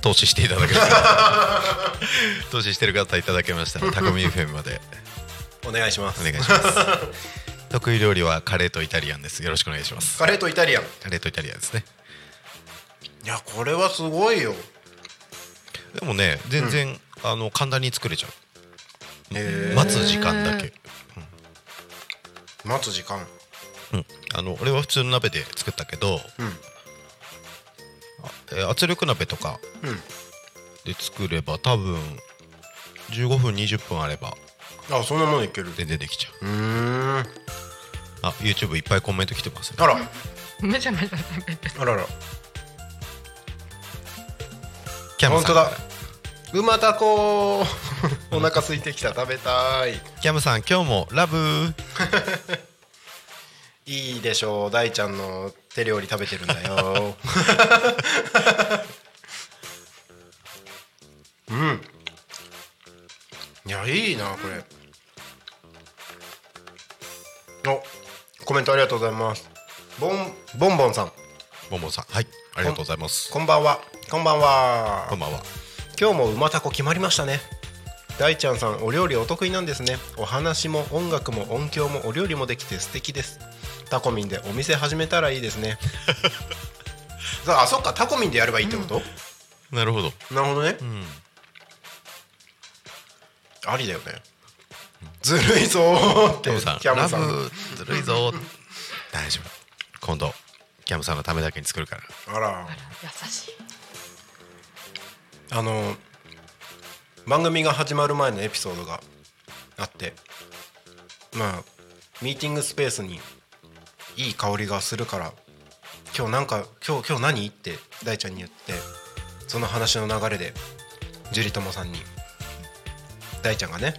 投資していただける 投資してる方いただけましたらタコミ FM まで。お願いします。お願いします。得意料理はカレーとイタリアンです。よろしくお願いします。カレーとイタリアン。いカレーとイタリアンですね。やこれはすごいよ。でもね全然、あの簡単に作れちゃう。へー。待つ時間だけ、待つ時間。うん、あの俺は普通の鍋で作ったけど、うん。あえー圧力鍋とかうん。で作れば多分15分20分あればあそんなものいける。全然できちゃう。うーん。あ YouTube いっぱいコメント来てますね。あら。コめちゃめちゃ食べてあらら。キャムさん本当だうまたこお腹空いてきた。食べたい。キャムさん今日もラブ。いいでしょう。大ちゃんの手料理食べてるんだよ。うん。いやいいなこれ。おコメントありがとうございます。ボンボンボンさん。ももさん。はい。ありがとうございます。こんばんは。こんばんは。こんばんは今日も馬タコ決まりましたね。大ちゃんさんお料理お得意なんですね。お話も音楽も音響もお料理もできて素敵です。タコミンでお店始めたらいいですね。さ ああそっかタコミンでやればいいってこと、なるほど。なるほどね。うん。ありだよね。ずるいぞーって。キャムさんキャムさん。ラブずるいぞ大丈夫。今度キャムさんのためだけに作るから。あら優しいあの番組が始まる前のエピソードがあってまあミーティングスペースにいい香りがするから今日なんか今日今日何？って大ちゃんに言ってその話の流れで樹里友さんに大ちゃんがね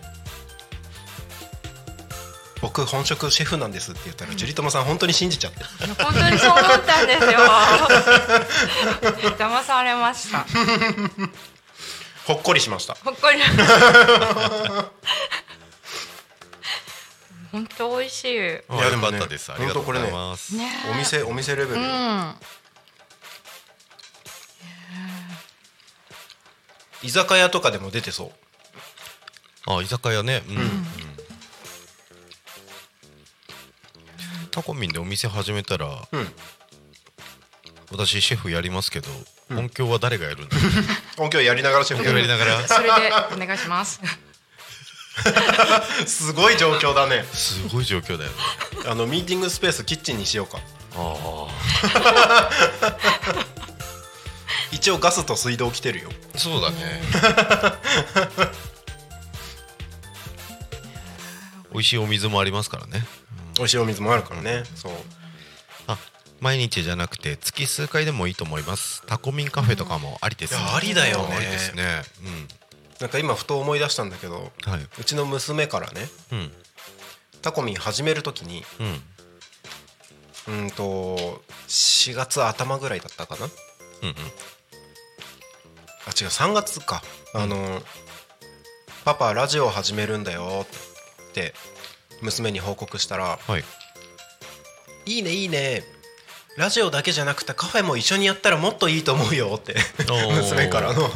僕本職シェフなんですって言ったら樹里友さん本当に信じちゃって。本当にそう思ったんですよ。騙されました。ほっこりしました。ほっこり。本当美味しい。ねいい。やでもねよかったです。ありがとうございます、お店お店レベル。よ、うん。居酒屋とかでも出てそう。あ居酒屋ね。うん、うんタコミンでお店始めたら、うん。私シェフやりますけど、ん。音響は誰がやるんだ？音響やりながらシェフ。やりながら。それでお願いします。すごい状況だね。すごい状況だよね。あのミーティングスペースキッチンにしようか。あ一応ガスと水道来てるよ。あそうだね。美味しいお水もありますからね美味しいお水もあるからね。そう。あ毎日じゃなくて月数回でもいいと思います。タコミンカフェとかもありですね。いやありだよね。ありですね。なんか今ふと思い出したんだけどうんはい。うちの娘からねうん。タコミン始めるときにうん。うんと4月頭ぐらいだったかな？うんうん。あ違う3月か、あのパパラジオ始めるんだよって娘に報告したらはい「いいねいいね。ラジオだけじゃなくてカフェも一緒にやったらもっといいと思うよ」って。娘からの。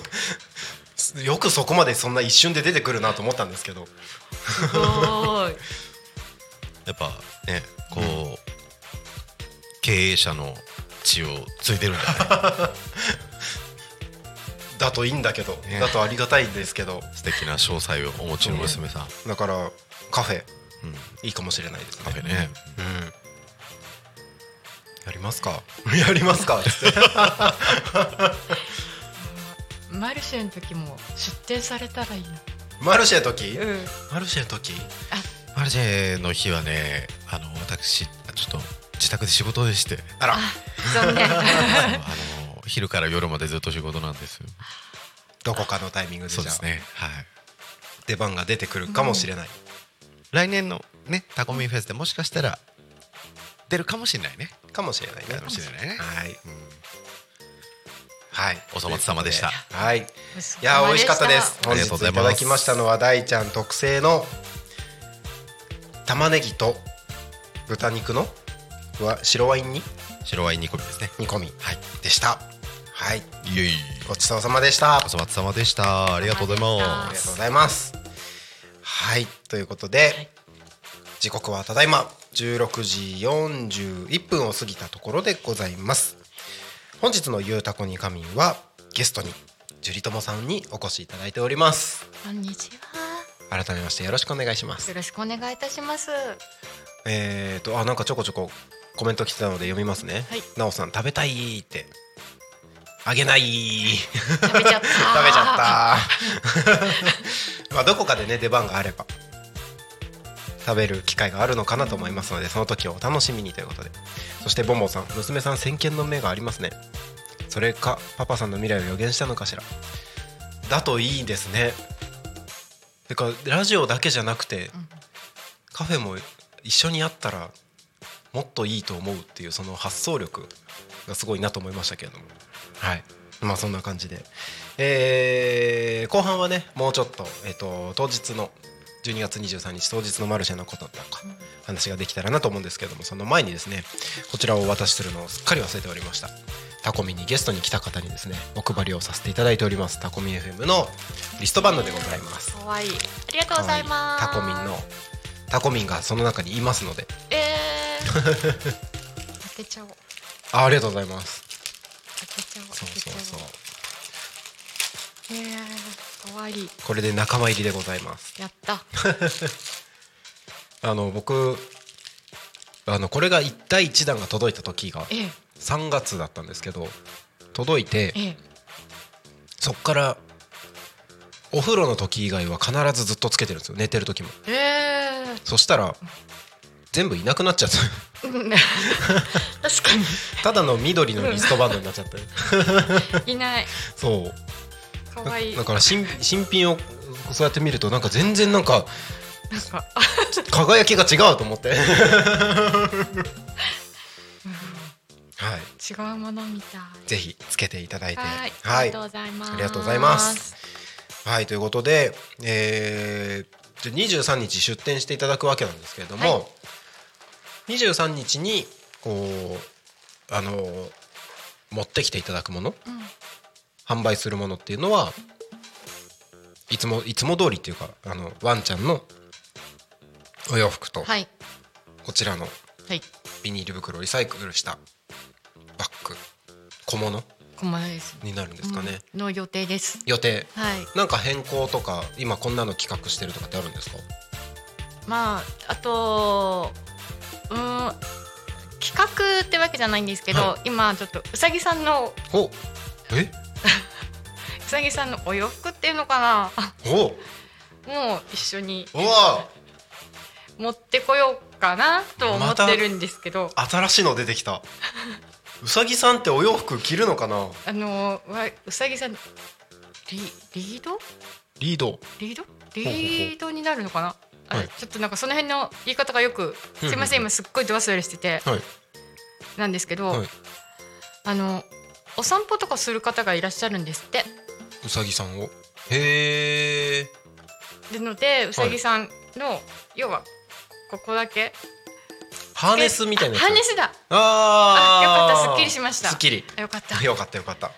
よくそこまでそんな一瞬で出てくるなと思ったんですけど。すごい。やっぱねこう経営者の血を継いでるんだね。だといいんだけど、ね。だとありがたいんですけど。素敵な詳細をお持ちの娘さん、だからカフェ。うん、いいかもしれないですね。カフェね。うん。やりますか？やりますか？マルシェの時も出店されたらいいな。マルシェの時、うん。マルシェの時？マルシェの日はねあの私ちょっと自宅で仕事でして。あら。残念。あの昼から夜までずっと仕事なんですどこかのタイミングでじゃあ。そうですね。はい。出番が出てくるかもしれない、来年のねタコミンフェスでもしかしたら出るかもしれないね。かもしれないね。かもしれないね。はい、うん。はい。お粗末様でした。はい。いやー美味しかったです。あ本日りがとうございます。いただきましたのは大ちゃん特製の玉ねぎと豚肉のわ白ワインに？白ワイン煮込みですね。煮込み、はい、でした。はい。イエイ。ごちそうさまでした。お粗末様でした。ありがとうございまありがとうございます。はい、ということで、時刻はただいま16時41分を過ぎたところでございます。本日のゆうたこに仮眠はゲストに樹里友さんにお越しいただいております。こんにちは改めましてよろしくお願いしますよ。ろしくお願いいたしますえーとあなんかちょこちょこコメント来てたので読みますね。はいなおさん食べたいって。あげない。食べちゃった。食べちゃった。まあどこかでね出番があれば食べる機会があるのかなと思いますのでその時をお楽しみにということで。そしてボンボンさん娘さん先見の目がありますね。それかパパさんの未来を予言したのかしら。だといいですね。てかラジオだけじゃなくて、カフェも一緒にやったらもっといいと思うっていうその発想力がすごいなと思いましたけれども。はい。まあそんな感じで、えー後半はねもうちょっと,、えっと当日の12月23日当日のマルシェのこととか話ができたらなと思うんですけどもその前にですねこちらをお渡しするのをすっかり忘れておりました。タコミにゲストに来た方にですねお配りをさせていただいております。タコミ FM のリストバンドでございます。可愛いありがとうございます。タコミンのタコミンがその中にいますので。えー、開けちゃおうあありがとうございます。そうそうそうえー、可愛いこれで仲間入りでございます。やった。あの僕あのこれが一第一弾が届いた時がええ。3月だったんですけど届いてええ。そっからお風呂の時以外は必ずずっとつけてるんですよ。寝てる時も。えそしたら全部いなくなっちゃった。ー、確かただの緑のリストバンドになっちゃってにいない。そう。可愛いだから新新品をそうやって見るとなんか全然なんかなんか。輝きが違うと思って。はい。違うものみたい。ぜひつけていただいて。はい。はい。ありがとうございます。ありがとうございます。はい。ということで、えー、じゃあ23日出店していただくわけなんですけれども、はい23日にこうあの持ってきていただくもの、販売するものっていうのはいつもいつも通りっていうかあのワンちゃんのお洋服と、はい。こちらのはい。ビニール袋をリサイクルしたバッグ小物小物ですになるんですかね、うん。の予定です。予定。はい。なんか変更とか今こんなの企画してるとかってあるんですか？まああとうん企画ってわけじゃないんですけど、は今ちょっとうさぎさんのおえ？うさぎさんのお洋服っていうのかな？お。もう一緒に持ってこようかなと思ってるんですけど、新しいの出てきた。うさぎさんってお洋服着るのかな？あのわうさぎさんリリード？リード。リード？リードになるのかな？あはい。ちょっとなんかその辺の言い方がよくすいません今すっごいど忘れしててはい。なんですけど、はい。あのお散歩とかする方がいらっしゃるんですって。うさぎさんを？へえでのでうさぎさんの、要はここだけハーネスみたいなハーネスだ。あー。あよかったすっきりしました。すっきり。あよかった。よかったよかった。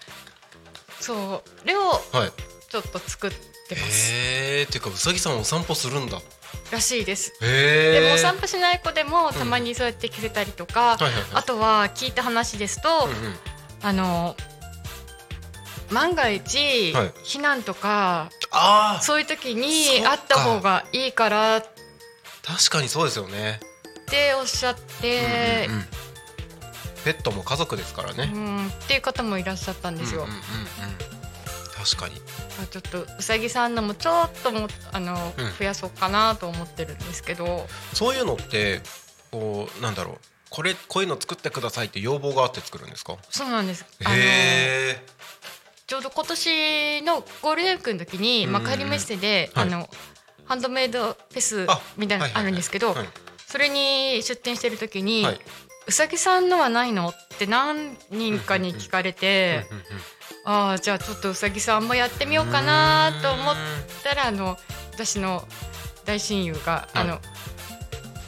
そうこれをはい。ちょっと作ってます。へえていうかうさぎさんお散歩するんだらしいです。でもお散歩しない子でもたまにそうやって着せたりとか、あとは聞いた話ですと、うんうん。あの万が一、はい。避難とかそういう時そにあった方がいいからっ確かにそうですよね。ておっしゃってうんうんうん。ペットも家族ですからね。うんっていう方もいらっしゃったんですよ。うんうんうんうん確かに。あちょっとうさぎさんのもちょっともあの、うん。増やそうかなと思ってるんですけど。そういうのってこうなんだろう。これこういうの作ってくださいって要望があって作るんですか？そうなんです。へえ。ちょうど今年のゴールデンウィークの時に幕張メッセで、はい。あのハンドメイドフェスあみたいなのあるんですけど、はい。それに出店してる時に、はいうさぎさんのはないの？って何人かに聞かれて、ああじゃあちょっとうさぎさんもやってみようかなと思ったらあの私の大親友が、あの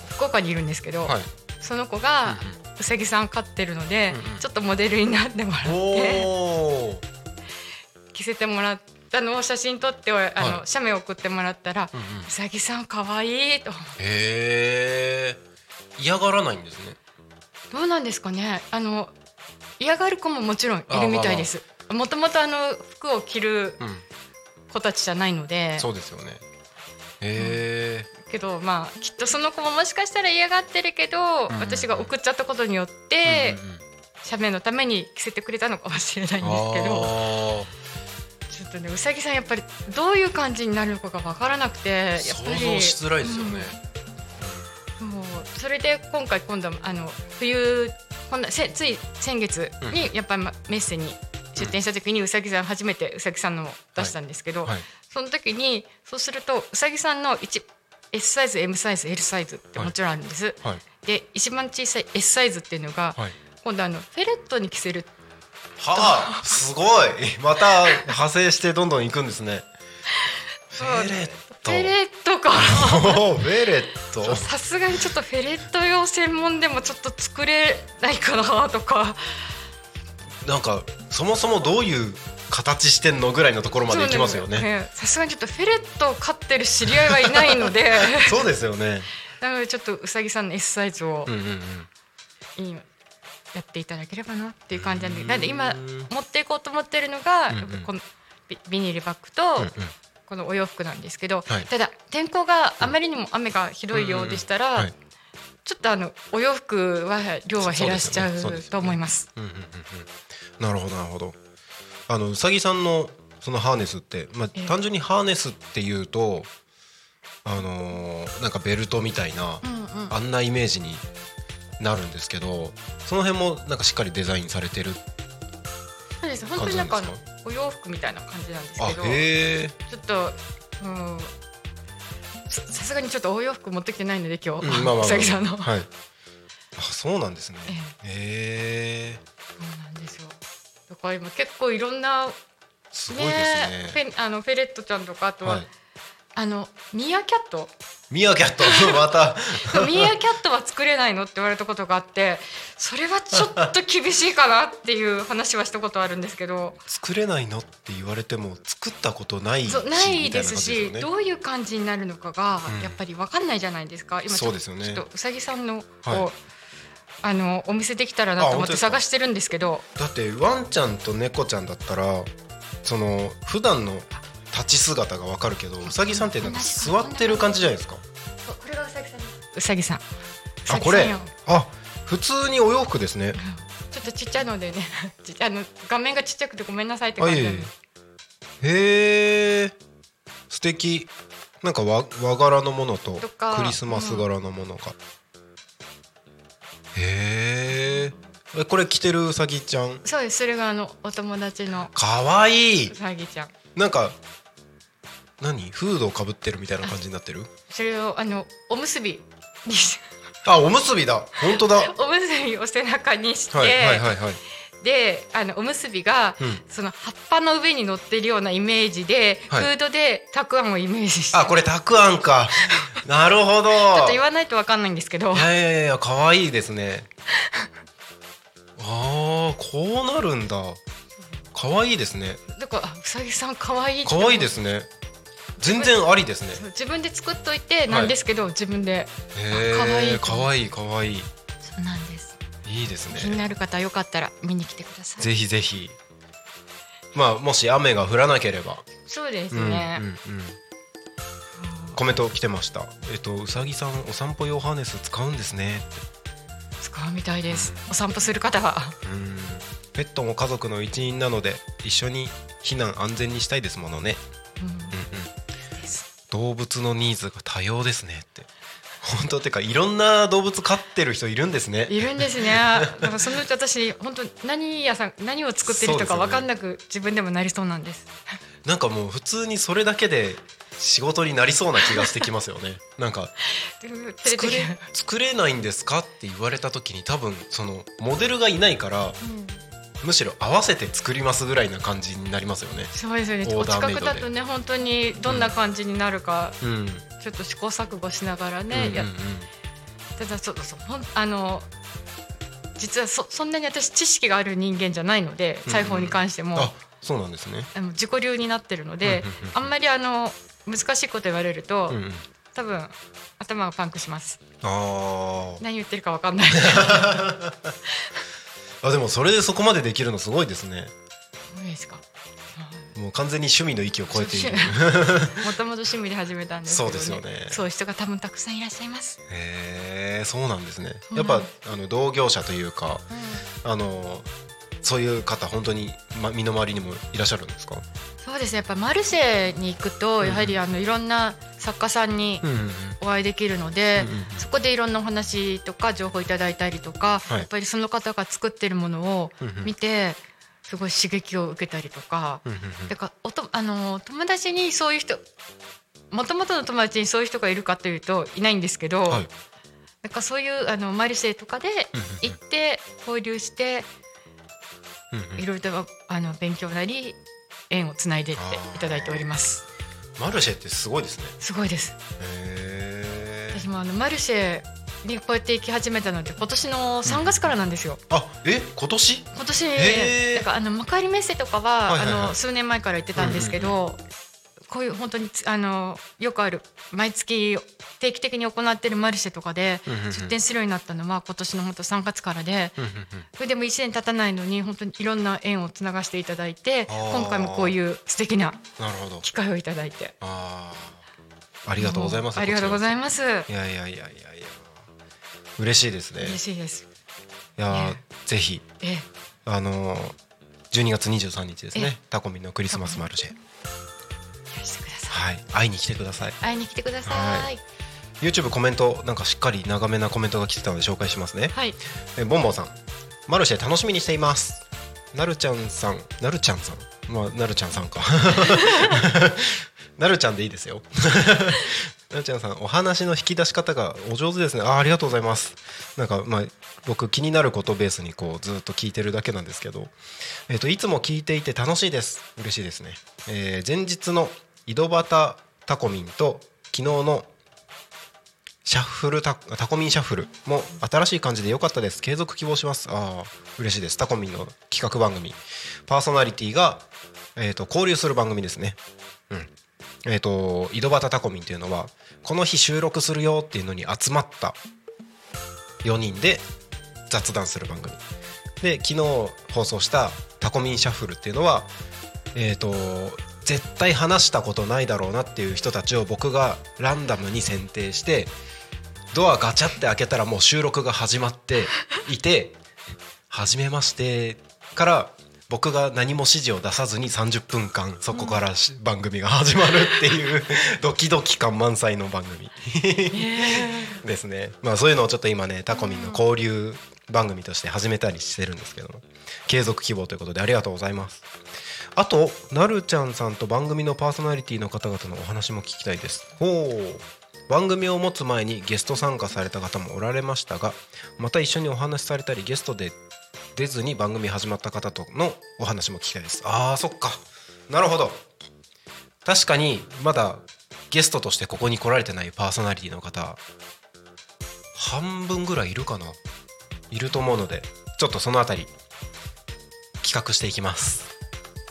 福岡にいるんですけど、はい。その子がうさぎさん飼ってるので、ちょっとモデルになってもらって着せてもらったのを写真撮ってあの、はい。写メ送ってもらったら、うさぎさん可愛いと思って。へえ嫌がらないんですねどうなんですかね。あの嫌がる子ももちろんいるみたいです。もともとあの服を着るうん。子たちじゃないので。そうですよね。へえけどまあきっとその子ももしかしたら嫌がってるけど、ん。私が送っちゃったことによって、写メのために着せてくれたのかもしれないんですけど。ちょっとねうさぎさんやっぱりどういう感じになるのかが分からなくてやっぱり。想像しづらいですよねそれで今回今度あの冬今度せつい先月にやっぱりまメッセに出店した時にうさぎさん初めてうさぎさんのを出したんですけど、はいその時にそうするとうさぎさんの1 S サイズ M サイズ L サイズってもちろんあるんです。はいで一番小さい S サイズっていうのが、はい。今度あのフェレットに着せるはあすごい。また派生してどんどん行くんですねフェレッフトェレットか。フェレット。さすがにちょっとフェレット用専門でもちょっと作れないかなとか。なんかそもそもどういう形してんのぐらいのところまで行きますよね。ねさすがにちょっとフェレットを飼ってる知り合いはいないので。そうですよね。なのでちょっとうさぎさんの S サイズをうんうんうん。今やっていただければなっていう感じなんで。なんで今持っていこうと思ってるのが、うんうん。やっぱこのビビニールバッグと、このお洋服なんですけど、はい。ただ天候があまりにも雨がひどいようでしたら、はい。ちょっとあのお洋服は量は減らしちゃうねねと思います。うんうんうんうん。なるほどなるほど。あのうさぎさんのそのハーネスって、まあええ、単純にハーネスっていうとあのーなんかベルトみたいな、うんうん。あんなイメージになるんですけどその辺もなんかしっかりデザインされてるです。本当になんかお洋服みたいな感じなんですあけどちょっと、うん、ささすがにちょっとお洋服持ってきてないので今日、うんまあまあ さんの、はい。あそうなんですね。えへえそうなんですよ。だから今結構いろんなすごいですね。フェあのフェレットちゃんとかあとは、はいあのミーアキャット？ミアキャット。また。ミーアキャットは作れないのって言われたことがあってそれはちょっと厳しいかなっていう話はしたことあるんですけど。作れないのって言われても作ったことないしないですしね。どういう感じになるのかがうん。やっぱり分かんないじゃないですか、今ちょね。ちょっとうさぎさんのを、はい。あのお店できたらなと思って探してるんですけど。だってワンちゃんと猫ちゃんだったらその普段の立ち姿がわかるけどうさぎさんってなんか座ってる感じじゃないですか？これがうさぎさん。うさぎさんうあこれあ普通にお洋服ですね。ちょっとちっちゃいのでね ちあの画面がちっちゃくてごめんなさいって感じなんで。えへえ素敵。なんか和和柄のものとクリスマス柄のものが、へええこれ着てるうさぎちゃん？そうです。それがあのお友達の。かわいい。うさぎちゃん。なんか何？フードをかぶってるみたいな感じになってる？それをあのおむすびにし あおむすびだ。本当だ。は いおむすびを背中にして、はいはいはいであのおむすびが、うん。その葉っぱの上に乗ってるようなイメージで、はい。フードでたくあんをイメージして。あこれたくあんか。なるほど。ちょっと言わないとわかんないんですけど。いやいやいや可愛いですね。あーこうなるんだ。可愛いですね。だからあうさぎさん可愛い可愛いですね全然ありですね。自分で作っといてなんですけど、自分で。へ可愛い。え可愛い可愛い。そうなんです。いいですね。気になる方はよかったら見に来てください。ぜひぜひ。まあもし雨が降らなければ。そうですうんね、うんうん。コメント来てました。えっとうさぎさんお散歩用ハーネス使うんですね。使うみたいです、お散歩する方は。うん。ペットも家族の一員なので一緒に避難安全にしたいですものね。うんうんうん動物のニーズが多様ですねって。本当ってかいろんな動物飼ってる人いるんですね。いるんですね。だからそのうち私本当何屋さん何を作ってる人か分かんなく自分でもなりそうなんです。なんかもう普通にそれだけで仕事になりそうな気がしてきますよね。なんか作れ作れないんですかって言われた時に多分そのモデルがいないからむしろ合わせて作りますぐらいな感じになりますよね。そうですよね。オお近くだとね本当にどんな感じになるか、うん。ちょっと試行錯誤しながらね、うんうんうん。やた。だそうそうあの実はそそんなに私知識がある人間じゃないので裁縫に関しても、あそうなんですね。あの自己流になってるので、うんうんうんあんまりあの難しいこと言われると、うんうん。多分頭がパンクします。あー。何言ってるか分かんない。あでもそれでそこまでできるのすごいですね。そうですか。もう完全に趣味の域を超えている。もともと趣味で始めたんですね、そうですよね。そういう人が多分たくさんいらっしゃいます。へえそうなんですね。うんやっぱあの同業者というかあのそういう方本当に、ま、身の回りにもいらっしゃるんですか？そうですね。やっぱマルシェに行くと、やはりあのいろんな作家さんにお会いできるので、そこでいろんなお話とか情報いただいたりとか、はい。やっぱりその方が作ってるものを見て、すごい刺激を受けたりとか、だからおとあの友達にそういう人、もともとの友達にそういう人がいるかというといないんですけど。はい。なんかそういうあのマルシェとかで行って交流していろいろとあの勉強なり縁をつないでっていただいております。マルシェってすごいですね。すごいです。私もあのマルシェにこうやって行き始めたのって今年の3月からなんですよ。あえ今年？今年。なんかあの幕張メッセとかは,、あの数年前から行ってたんですけど、こういう本当につあのよくある毎月定期的に行ってるマルシェとかで出店するようになったのは今年の本当3月からで。それでも1年経たないのに本当にいろんな縁をつながしていただいて今回もこういう素敵ななるほど。機会をいただいて。ありがとうございますありがとうございいます。いやいやいやいやいや。嬉しいですね。嬉しいです。いやぜひ。ええ。あのー12月23日ですね。えタコミンのクリスマスマルシェ。はい。会いに来てください。会いに来てくださはい YouTube コメントなんかしっかり長めなコメントが来てたので紹介しますね。はい。えボンボンさん。マルシェ楽しみにしています。なるちゃんさんなるちゃんさん。まあなるちゃんさんか。なるちゃんでいいですよ。なるちゃんさんお話の引き出し方がお上手ですね。あーありがとうございます。なんかまあ僕気になることをベースにこうずっと聞いてるだけなんですけど。えっ、といつも聞いていて楽しいです。嬉しいですね、えー前日の井戸端タコミンと昨日のシャッフルタタコミンシャッフルも新しい感じで良かったです。継続希望します。ああ嬉しいです。タコミンの企画番組。パーソナリティが、えー、と交流する番組ですね。うん。えっ、と井戸端タコミンというのはこの日収録するよっていうのに集まった4人で雑談する番組。で昨日放送したタコミンシャッフルっていうのはえっ、と絶対話したことないだろうなっていう人たちを僕がランダムに選定してドアガチャって開けたらもう収録が始まって いて「はじめまして」から僕が何も指示を出さずに30分間そこからし番組が始まるっていう ドキドキ感満載の番組。ですね。まあそういうのをちょっと今ねタコミンの交流番組として始めたりしてるんですけども継続希望ということでありがとうございます。あとなるちゃんさんと番組のパーソナリティの方々のお話も聞きたいです。ほう番組を持つ前にゲスト参加された方もおられましたがまた一緒にお話しされたりゲストで出ずに番組始まった方とのお話も聞きたいです。あーそっか。なるほど。確かにまだゲストとしてここに来られてないパーソナリティの方半分ぐらいいるかな。いると思うのでちょっとそのあたり企画していきます。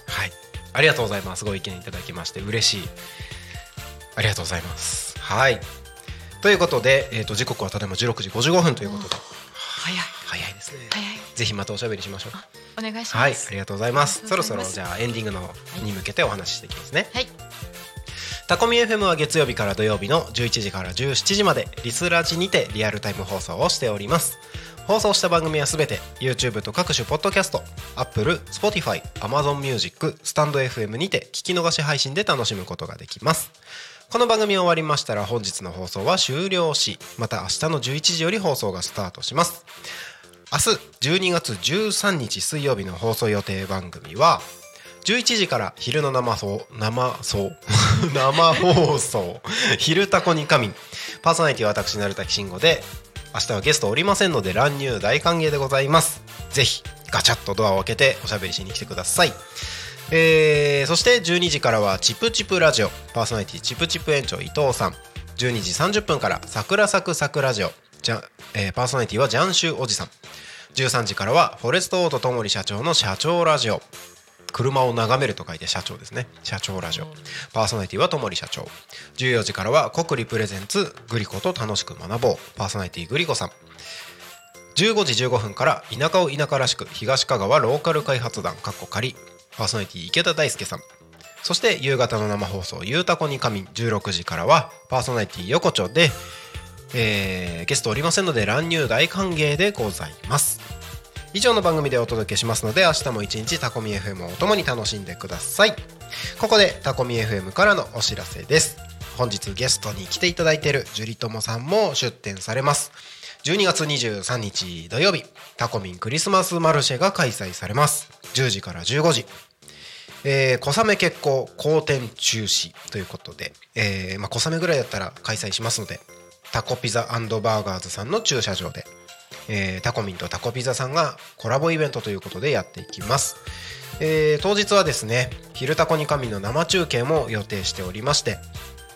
はい。ありがとうございます。ご意見いただきまして嬉しい。ありがとうございます。はい。ということで、えー、と時刻はただいま16時55分ということで。早い。早いですね。早い。ぜひまたおしゃべりしましょう。お願いします。はいありがとうございます。あそろそろじゃあエンディングのに向けてお話ししていきますね。はい。タコミ FM は月曜日から土曜日の11時から17時までリスラジにてリアルタイム放送をしております。放送した番組はすべて YouTube と各種ポッドキャスト Apple、Spotify、Amazon Music、スタンド FM にて聞き逃し配信で楽しむことができますこの番組終わりましたら本日の放送は終了しまた明日の11時より放送がスタートします。明日12月13日水曜日の放送予定番組は11時から昼の生放生放 生放送「昼タコに神」パーソナリティは私成田慎吾で明日はゲストおりませんので乱入大歓迎でございます。ぜひガチャッとドアを開けておしゃべりしに来てください。えーそして12時からはチプチプラジオ。パーソナリティチプチプ園長伊藤さん。12時30分から桜咲く桜ジオ。じゃ、えーパーソナリティはジャンシュおじさん。13時からはフォレストオートともり社長の社長ラジオ。車を眺めると書いて社長ですね。社長ラジオ。パーソナリティはともり社長。14時からは国立プレゼンツグリコと楽しく学ぼう。パーソナリティグリコさん。15時15分から田舎を田舎らしく東香川ローカル開発団。かっこ仮。パーソナリティ池田大輔さん。そして夕方の生放送「ゆうたこに仮眠」16時からはパーソナリティ横丁で、えーゲストおりませんので乱入大歓迎でございます。以上の番組でお届けしますので明日も一日タコミ FM をお供に楽しんでください。ここでタコミ FM からのお知らせです。本日ゲストに来ていただいているジュリトモさんも出展されます。12月23日土曜日タコミンクリスマスマルシェが開催されます。10時から15時。えー小雨決行好天中止ということで、えーまあ、小雨ぐらいだったら開催しますのでタコピザバーガーズさんの駐車場で、えータコミンとタコピザさんがコラボイベントということでやっていきます、えー当日はですね「昼タコに神」の生中継も予定しておりまして、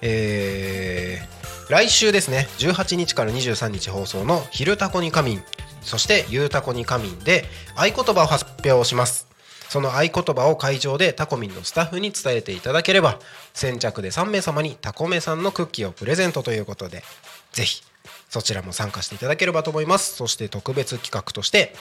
えー来週ですね18日から23日放送の「昼タコに神」そして「ゆうたこに神」で合言葉を発表します。その合言葉を会場でタコミンのスタッフに伝えていただければ先着で3名様にタコメさんのクッキーをプレゼントということでぜひそちらも参加していただければと思います。そして特別企画として、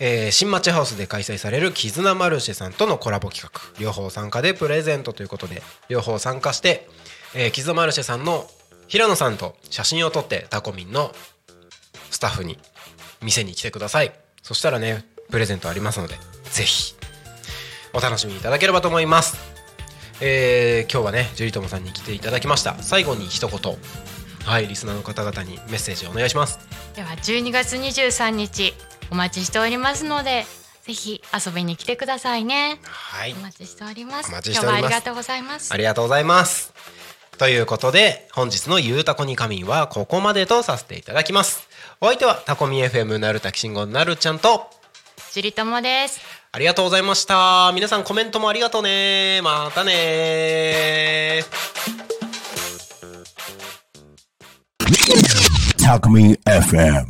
えー新町ハウスで開催される絆マルシェさんとのコラボ企画両方参加でプレゼントということで両方参加して、えー、絆マルシェさんの平野さんと写真を撮ってタコミンのスタッフに店に来てください。そしたらねプレゼントありますのでぜひお楽しみいただければと思います。えー今日はねジュリトモさんに来ていただきました。最後に一言。はいリスナーの方々にメッセージお願いします。では12月23日お待ちしておりますのでぜひ遊びに来てくださいね。はい。お待ちしております。お待ちしております。ありがとうございます。ありがとうございます。ということで本日の「ゆうたこに仮眠」はここまでとさせていただきます。お相手はタコミ FM なるたきしんごなるちゃんとジュリトモですありがとうございました。皆さんコメントもありがとうね。またね。Talk Me FM.